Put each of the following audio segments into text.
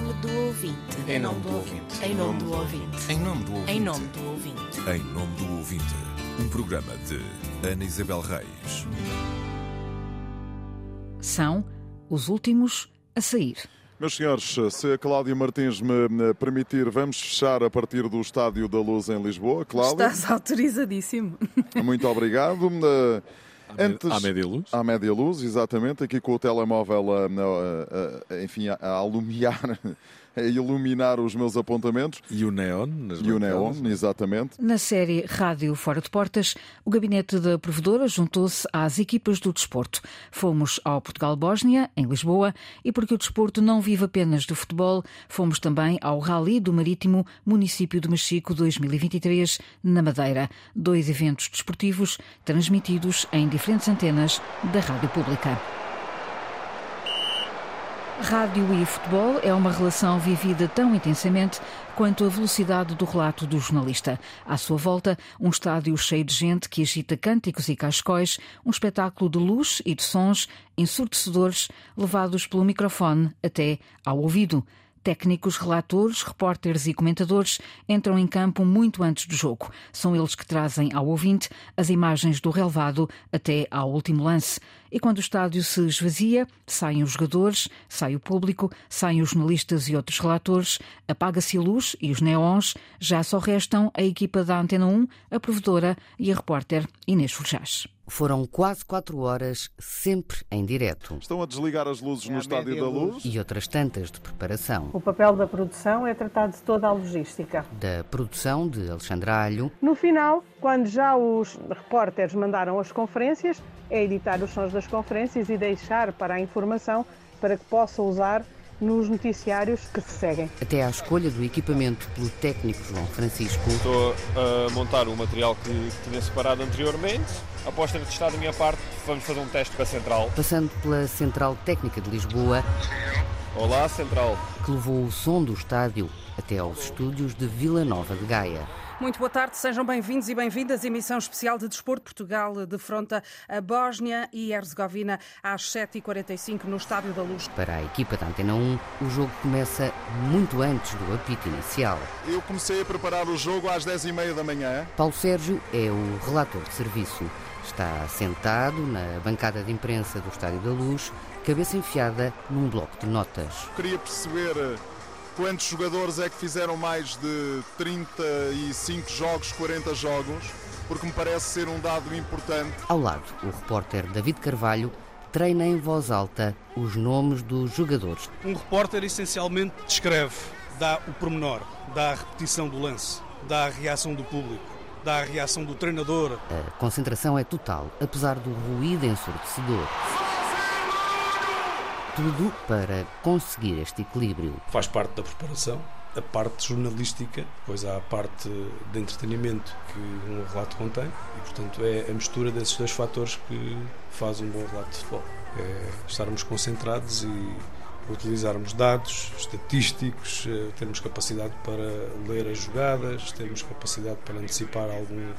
nome do ouvinte. Em nome do ouvinte. Em nome do ouvinte. Em nome do ouvinte. Em nome do ouvinte. Em nome do ouvinte, um programa de Ana Isabel Reis. São os últimos a sair. Meus senhores, se a Cláudia Martins me permitir, vamos fechar a partir do Estádio da Luz em Lisboa. Cláudia, Estás autorizadíssimo. muito obrigado. Uh, Antes, À média luz? À média luz, exatamente, aqui com o telemóvel a, a- a- enfim, a, a alumiar, a iluminar os meus apontamentos. E o neon? nas E o neon, exatamente. Na série Rádio Fora de Portas, o gabinete da provedora juntou-se às equipas do desporto. Fomos ao Portugal-Bósnia, em Lisboa, e porque o desporto não vive apenas do futebol, fomos também ao Rally do Marítimo, município do Mexico 2023, na Madeira. Dois eventos desportivos transmitidos em diferentes antenas da Rádio Pública. Rádio e futebol é uma relação vivida tão intensamente quanto a velocidade do relato do jornalista. À sua volta, um estádio cheio de gente que agita cânticos e cascóis, um espetáculo de luz e de sons ensurdecedores levados pelo microfone até ao ouvido. Técnicos, relatores, repórteres e comentadores entram em campo muito antes do jogo. São eles que trazem ao ouvinte as imagens do relevado até ao último lance. E quando o estádio se esvazia, saem os jogadores, sai o público, saem os jornalistas e outros relatores, apaga-se a luz e os neons, já só restam a equipa da Antena 1, a provedora e a repórter Inês Forjás. Foram quase quatro horas, sempre em direto. Estão a desligar as luzes no Estádio da Luz. E outras tantas de preparação. O papel da produção é tratar de toda a logística. Da produção de Alexandra Alho, No final, quando já os repórteres mandaram as conferências, é editar os sons das conferências e deixar para a informação para que possa usar nos noticiários que se seguem. até à escolha do equipamento pelo técnico João Francisco, Estou a montar o material que tinha separado anteriormente. Após ter testado a minha parte, vamos fazer um teste com a central. passando pela Central Técnica de Lisboa, Olá, central. que levou o som do estádio até aos estúdios de Vila Nova de Gaia. Muito boa tarde, sejam bem-vindos e bem-vindas. Emissão especial de Desporto Portugal defronta a Bósnia e Herzegovina às 7h45 no Estádio da Luz. Para a equipa da Antena 1, o jogo começa muito antes do apito inicial. Eu comecei a preparar o jogo às 10h30 da manhã. Paulo Sérgio é o relator de serviço. Está sentado na bancada de imprensa do Estádio da Luz, cabeça enfiada num bloco de notas. Queria perceber eh, quantos jogadores é que fizeram mais de 35 jogos, 40 jogos, porque me parece ser um dado importante. Ao lado, o repórter David Carvalho treina em voz alta os nomes dos jogadores. Um repórter essencialmente descreve, dá o pormenor, dá a repetição do lance, dá a reação do público, dá a reação do treinador. A concentração é total, apesar do ruído ensurdecedor. Tudo para conseguir este equilíbrio. Faz parte da preparação, a parte jornalística, depois há a parte de entretenimento que um relato contém e, portanto, é a mistura desses dois fatores que faz um bom relato de futebol. É estarmos concentrados e utilizarmos dados estatísticos, eh, termos capacidade para ler as jogadas, termos capacidade para antecipar algum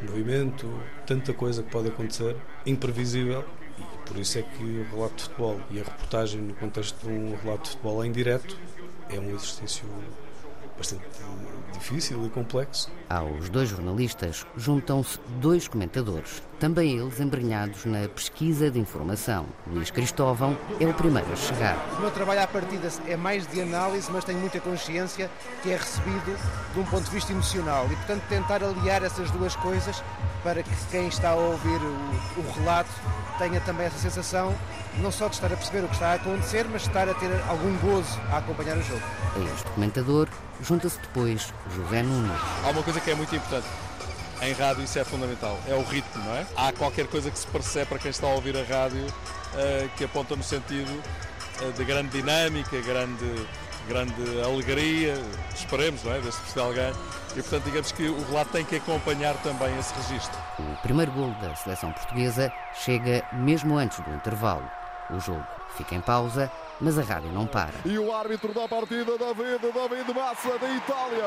movimento, tanta coisa que pode acontecer, imprevisível. E por isso é que o relato de futebol e a reportagem no contexto de um relato de futebol em direto é um exercício bastante difícil e complexo. Aos dois jornalistas juntam-se dois comentadores, também eles embrenhados na pesquisa de informação. Luís Cristóvão é o primeiro a chegar. O meu trabalho à partida é mais de análise, mas tenho muita consciência que é recebido de um ponto de vista emocional e, portanto, tentar aliar essas duas coisas para que quem está a ouvir o, o relato tenha também essa sensação não só de estar a perceber o que está a acontecer, mas de estar a ter algum gozo a acompanhar o jogo. A este comentador junta-se depois José Nuno. Há uma coisa que é muito importante. Em rádio isso é fundamental, é o ritmo, não é? Há qualquer coisa que se percebe para quem está a ouvir a rádio eh, que aponta no sentido eh, de grande dinâmica, grande, grande alegria, esperemos, não é? Deste festival ganho. E portanto, digamos que o relato tem que acompanhar também esse registro. O primeiro gol da seleção portuguesa chega mesmo antes do intervalo. O jogo fica em pausa, mas a rádio não para. E o árbitro da partida, David, David Massa, da Itália,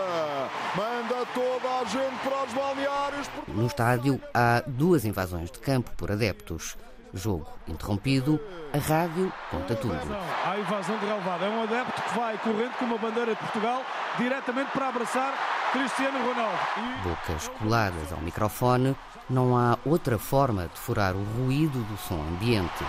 manda toda a gente para os balneários. No estádio há duas invasões de campo por adeptos. Jogo interrompido, a rádio conta tudo. A invasão de relevado. É um adepto que vai correndo com uma bandeira de Portugal diretamente para abraçar Cristiano Ronaldo. E... Bocas coladas ao microfone, não há outra forma de furar o ruído do som ambiente.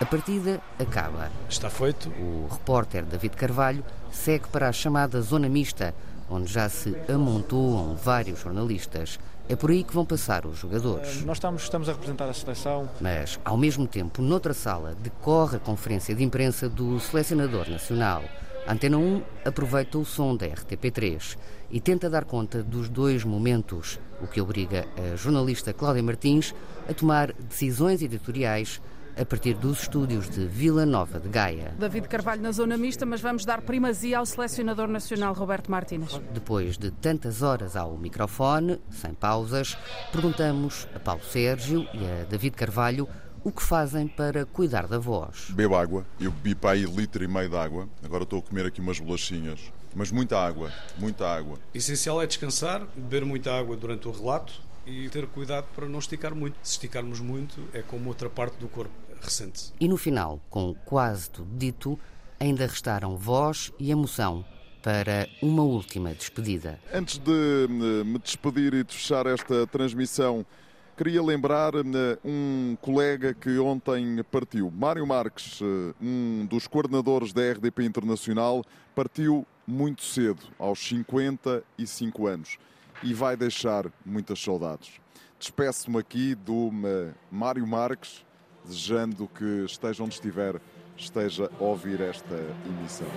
A partida acaba. Está feito. O repórter David Carvalho segue para a chamada zona mista, onde já se amontoam vários jornalistas. É por aí que vão passar os jogadores. Nós estamos, estamos a representar a seleção. Mas, ao mesmo tempo, noutra sala, decorre a conferência de imprensa do selecionador nacional. A Antena 1 aproveita o som da RTP3 e tenta dar conta dos dois momentos, o que obriga a jornalista Cláudia Martins a tomar decisões editoriais a partir dos estúdios de Vila Nova de Gaia. David Carvalho na zona mista, mas vamos dar primazia ao selecionador nacional Roberto Martínez. Depois de tantas horas ao microfone, sem pausas, perguntamos a Paulo Sérgio e a David Carvalho o que fazem para cuidar da voz. Bebo água, eu bebi para aí litro e meio de água, agora estou a comer aqui umas bolachinhas, mas muita água, muita água. Essencial é descansar, beber muita água durante o relato e ter cuidado para não esticar muito. Se esticarmos muito, é como outra parte do corpo recente. E no final, com quase tudo dito, ainda restaram voz e emoção para uma última despedida. Antes de me despedir e de fechar esta transmissão, queria lembrar um colega que ontem partiu. Mário Marques, um dos coordenadores da RDP Internacional, partiu muito cedo, aos 55 anos, e vai deixar muitas saudades. Despeço-me aqui do Mário Marques, desejando que esteja onde estiver, esteja a ouvir esta emissão.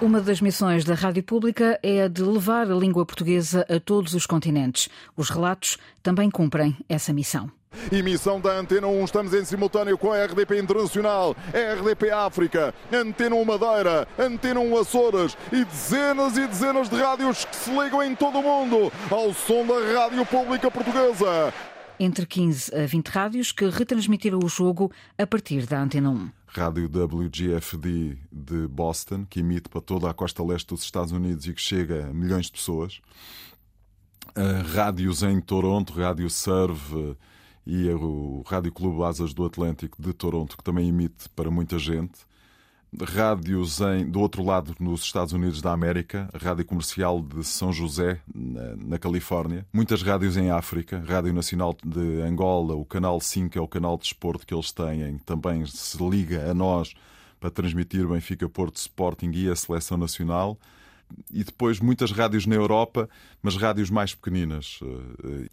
Uma das missões da Rádio Pública é a de levar a língua portuguesa a todos os continentes. Os relatos também cumprem essa missão. Emissão da Antena 1, estamos em simultâneo com a RDP Internacional, a RDP África, Antena 1 Madeira, Antena 1 Açores e dezenas e dezenas de rádios que se ligam em todo o mundo ao som da Rádio Pública Portuguesa. Entre 15 a 20 rádios que retransmitiram o jogo a partir da Antena 1. Rádio WGFD de Boston, que emite para toda a costa leste dos Estados Unidos e que chega a milhões de pessoas. Uh, rádios em Toronto, Rádio Serve e o Rádio Clube Asas do Atlântico de Toronto, que também emite para muita gente. Rádios em, do outro lado, nos Estados Unidos da América, a Rádio Comercial de São José, na, na, Califórnia. Muitas rádios em África, Rádio Nacional de Angola, o Canal 5 é o canal de esporte que eles têm, também se liga a nós para transmitir Benfica Porto Sporting e a Seleção Nacional e depois muitas rádios na Europa, mas rádios mais pequeninas.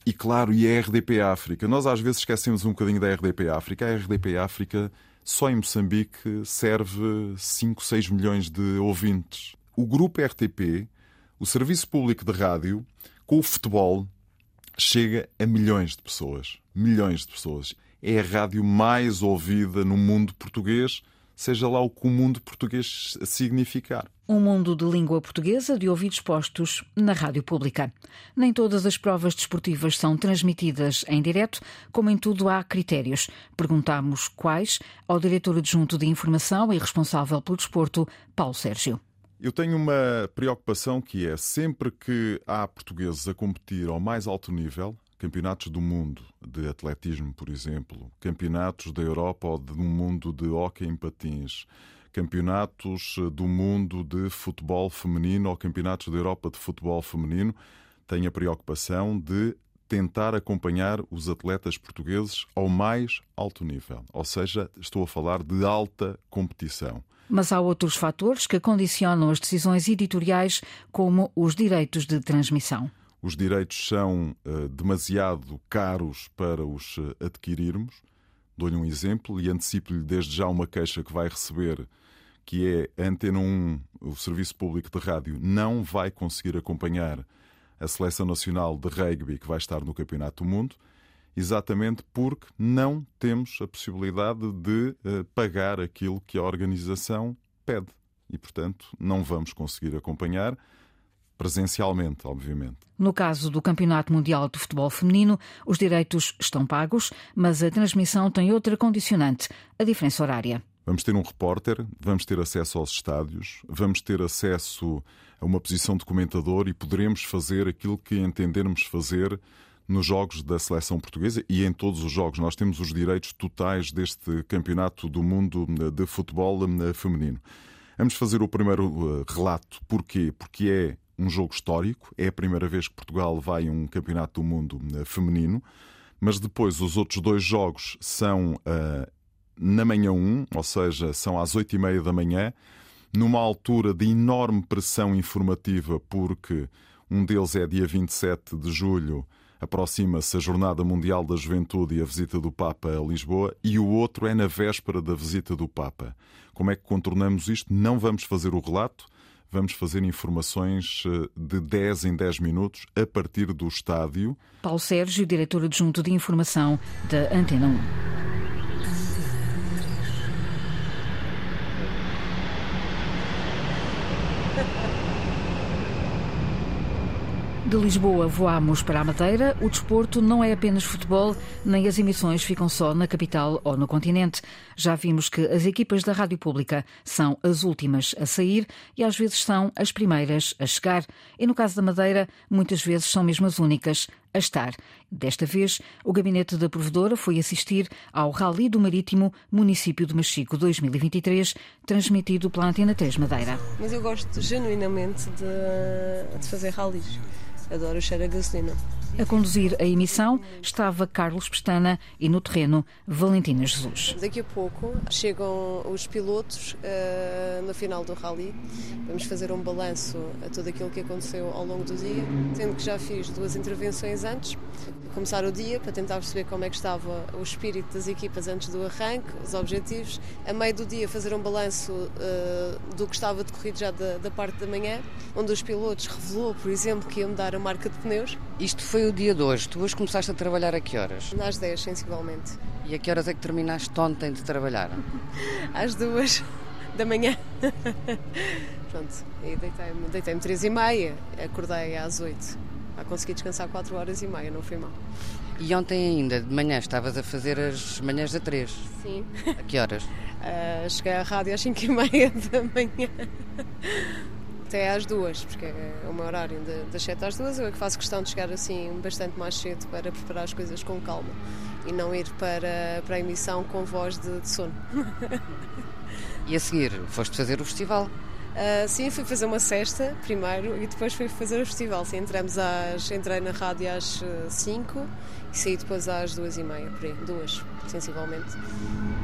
E claro, e a RDP África. Nós às vezes esquecemos um bocadinho da RDP África. A RDP África só em Moçambique serve 5, 6 milhões de ouvintes. O grupo RTP, o Serviço Público de Rádio, com o futebol, chega a milhões de pessoas. Milhões de pessoas. É a rádio mais ouvida no mundo português seja lá o que o mundo português significar. Um mundo de língua portuguesa de ouvidos postos na rádio pública. Nem todas as provas desportivas são transmitidas em direto, como em tudo há critérios. Perguntámos quais ao diretor adjunto de informação e responsável pelo desporto, Paulo Sérgio. Eu tenho uma preocupação que é sempre que há portugueses a competir ao mais alto nível, campeonatos do mundo de atletismo, por exemplo, campeonatos da Europa ou do mundo de hóquei em patins, campeonatos do mundo de futebol feminino ou campeonatos da Europa de futebol feminino, tenho a preocupação de tentar acompanhar os atletas portugueses ao mais alto nível, ou seja, estou a falar de alta competição. Mas há outros fatores que condicionam as decisões editoriais, como os direitos de transmissão os direitos são uh, demasiado caros para os uh, adquirirmos. Dou-lhe um exemplo e antecipo-lhe desde já uma queixa que vai receber, que é a Antena 1, o Serviço Público de Rádio, não vai conseguir acompanhar a Seleção Nacional de Rugby que vai estar no Campeonato do Mundo, exatamente porque não temos a possibilidade de uh, pagar aquilo que a organização pede. E, portanto, não vamos conseguir acompanhar presencialmente, obviamente. No caso do Campeonato Mundial de Futebol Feminino, os direitos estão pagos, mas a transmissão tem outra condicionante, a diferença horária. Vamos ter um repórter, vamos ter acesso aos estádios, vamos ter acesso a uma posição de comentador e poderemos fazer aquilo que entendermos fazer nos jogos da seleção portuguesa e em todos os jogos. Nós temos os direitos totais deste campeonato do mundo de futebol feminino. Vamos fazer o primeiro eh, relato. Porquê? Porque é um jogo histórico, é a primeira vez que Portugal vai a um campeonato do mundo eh, feminino, mas depois os outros dois jogos são uh, na manhã 1, ou seja, são às 8 e meia da manhã, numa altura de enorme pressão informativa, porque um deles é dia 27 de julho aproxima-se a Jornada Mundial da Juventude e a visita do Papa a Lisboa, e o outro é na véspera da visita do Papa. Como é que contornamos isto? Não vamos fazer o relato, vamos fazer informações eh, de 10 em 10 minutos a partir do estádio. Paulo Sérgio, diretor adjunto de informação da Antena 1. De Lisboa voamos para a Madeira. O desporto não é apenas futebol, nem as emissões ficam só na capital ou no continente. Já vimos que as equipas da Rádio Pública são as últimas a sair e às vezes são as primeiras a chegar. E no caso da Madeira, muitas vezes são mesmo as únicas a estar. Desta vez, o gabinete da provedora foi assistir ao Rally do Marítimo, município de Machico 2023, transmitido pela Antena 3 Madeira. Mas eu gosto genuinamente de, de fazer rallies. Adoro o cheiro a gasolina. A conduzir a emissão estava Carlos Pestana e no terreno Valentina Jesus. Daqui a pouco chegam os pilotos uh, no final do rally. Vamos fazer um balanço a tudo aquilo que aconteceu ao longo do dia, sendo que já fiz duas intervenções antes. Começar o dia para tentar perceber como é que estava o espírito das equipas antes do arranque, os objetivos. A meio do dia fazer um balanço uh, do que estava decorrido já da, da parte da manhã, onde os pilotos revelou, por exemplo, que ia mudar a marca de pneus. Isto foi o dia de hoje. Tu hoje começaste a trabalhar a que horas? Às 10, sensivelmente. E a que horas é que terminaste ontem de trabalhar? Às duas da manhã. Pronto, e deitei-me deitei três e meia, acordei às oito. A conseguir descansar quatro horas e meia, não foi mal. E ontem ainda, de manhã, estavas a fazer as manhãs da três? Sim. A que horas? Uh, cheguei à rádio às cinco e meia da manhã até às duas, porque é o meu horário de, das sete às duas. Eu é que faço questão de chegar assim bastante mais cedo para preparar as coisas com calma e não ir para, para a emissão com voz de, de sono. e a seguir, foste fazer o festival? Uh, sim, fui fazer uma cesta primeiro e depois fui fazer o festival. Sim, entramos às, entrei na rádio às 5 uh, e saí depois às duas e meia, por aí, duas, sensivelmente.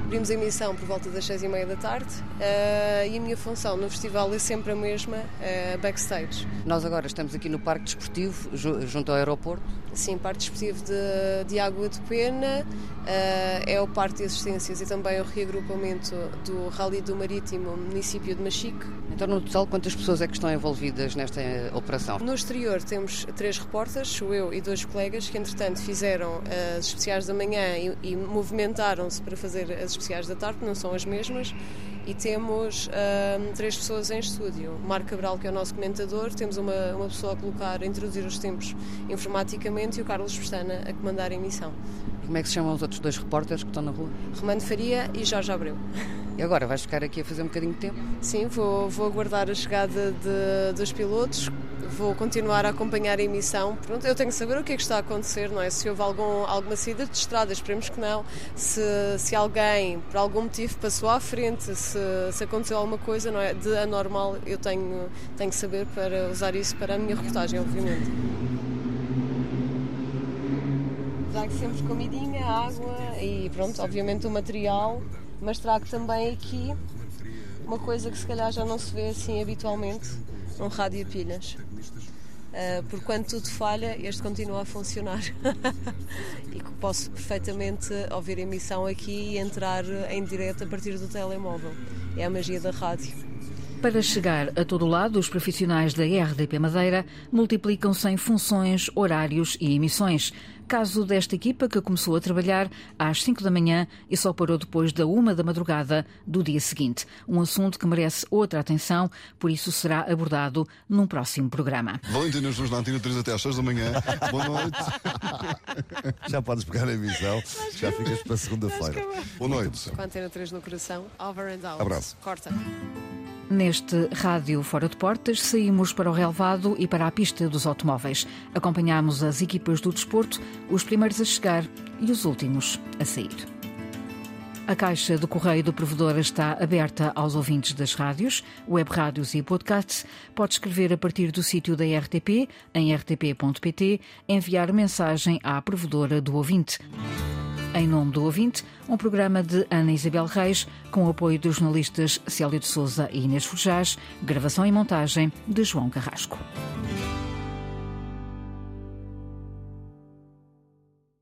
Abrimos a emissão por volta das seis e meia da tarde uh, e a minha função no festival é sempre a mesma, uh, backstage. Nós agora estamos aqui no Parque Desportivo, junto ao aeroporto. Sim, Parque Desportivo de, de Água de Pena, uh, é o Parque de Assistências e também o reagrupamento do Rally do Marítimo, município de Machique. Então, no total, quantas pessoas é que estão envolvidas nesta operação? No exterior temos três repórteres, eu e dois colegas, que entretanto fizeram as especiais da manhã e, e movimentaram-se para fazer as especiais da tarde, não são as mesmas, e temos um, três pessoas em estúdio. Marco Cabral, que é o nosso comentador, temos uma, uma pessoa a colocar, a introduzir os tempos informaticamente e o Carlos Pestana a comandar a emissão. E como é que se chamam os outros dois repórteres que estão na rua? Romano Faria e Jorge Abreu. E agora vais ficar aqui a fazer um bocadinho de tempo? Sim, vou, vou aguardar a chegada de, dos pilotos, vou continuar a acompanhar a emissão. Pronto, eu tenho que saber o que é que está a acontecer, não é? Se houve algum, alguma saída de estrada, esperemos que não. Se, se alguém, por algum motivo, passou à frente, se, se aconteceu alguma coisa não é, de anormal, eu tenho, tenho que saber para usar isso para a minha reportagem, obviamente. Trago sempre comidinha, água e pronto, obviamente o material, mas trago também aqui uma coisa que se calhar já não se vê assim habitualmente, um rádio a pilhas. Uh, por quando tudo falha, este continua a funcionar e que posso perfeitamente ouvir a emissão aqui e entrar em direto a partir do telemóvel. É a magia da rádio. Para chegar a todo lado, os profissionais da RDP Madeira multiplicam-se em funções, horários e emissões. Caso desta equipa que começou a trabalhar às 5 da manhã e só parou depois da uma da madrugada do dia seguinte. Um assunto que merece outra atenção, por isso será abordado num próximo programa. Valentina, estamos na Antena 3 até às 6 da manhã. Boa noite. Já podes pegar a emissão, já ficas para segunda-feira. Boa noite. Com a Antena 3 no coração, over and out. Abraço. Corta. Neste Rádio Fora de Portas, saímos para o relevado e para a pista dos automóveis. Acompanhamos as equipas do desporto, os primeiros a chegar e os últimos a sair. A caixa do correio do provedor está aberta aos ouvintes das rádios, web rádios e podcasts. Pode escrever a partir do sítio da RTP, em rtp.pt, enviar mensagem à provedora do ouvinte. Em nome do ouvinte, um programa de Ana Isabel Reis, com o apoio dos jornalistas Célio de Souza e Inês Forjás, gravação e montagem de João Carrasco.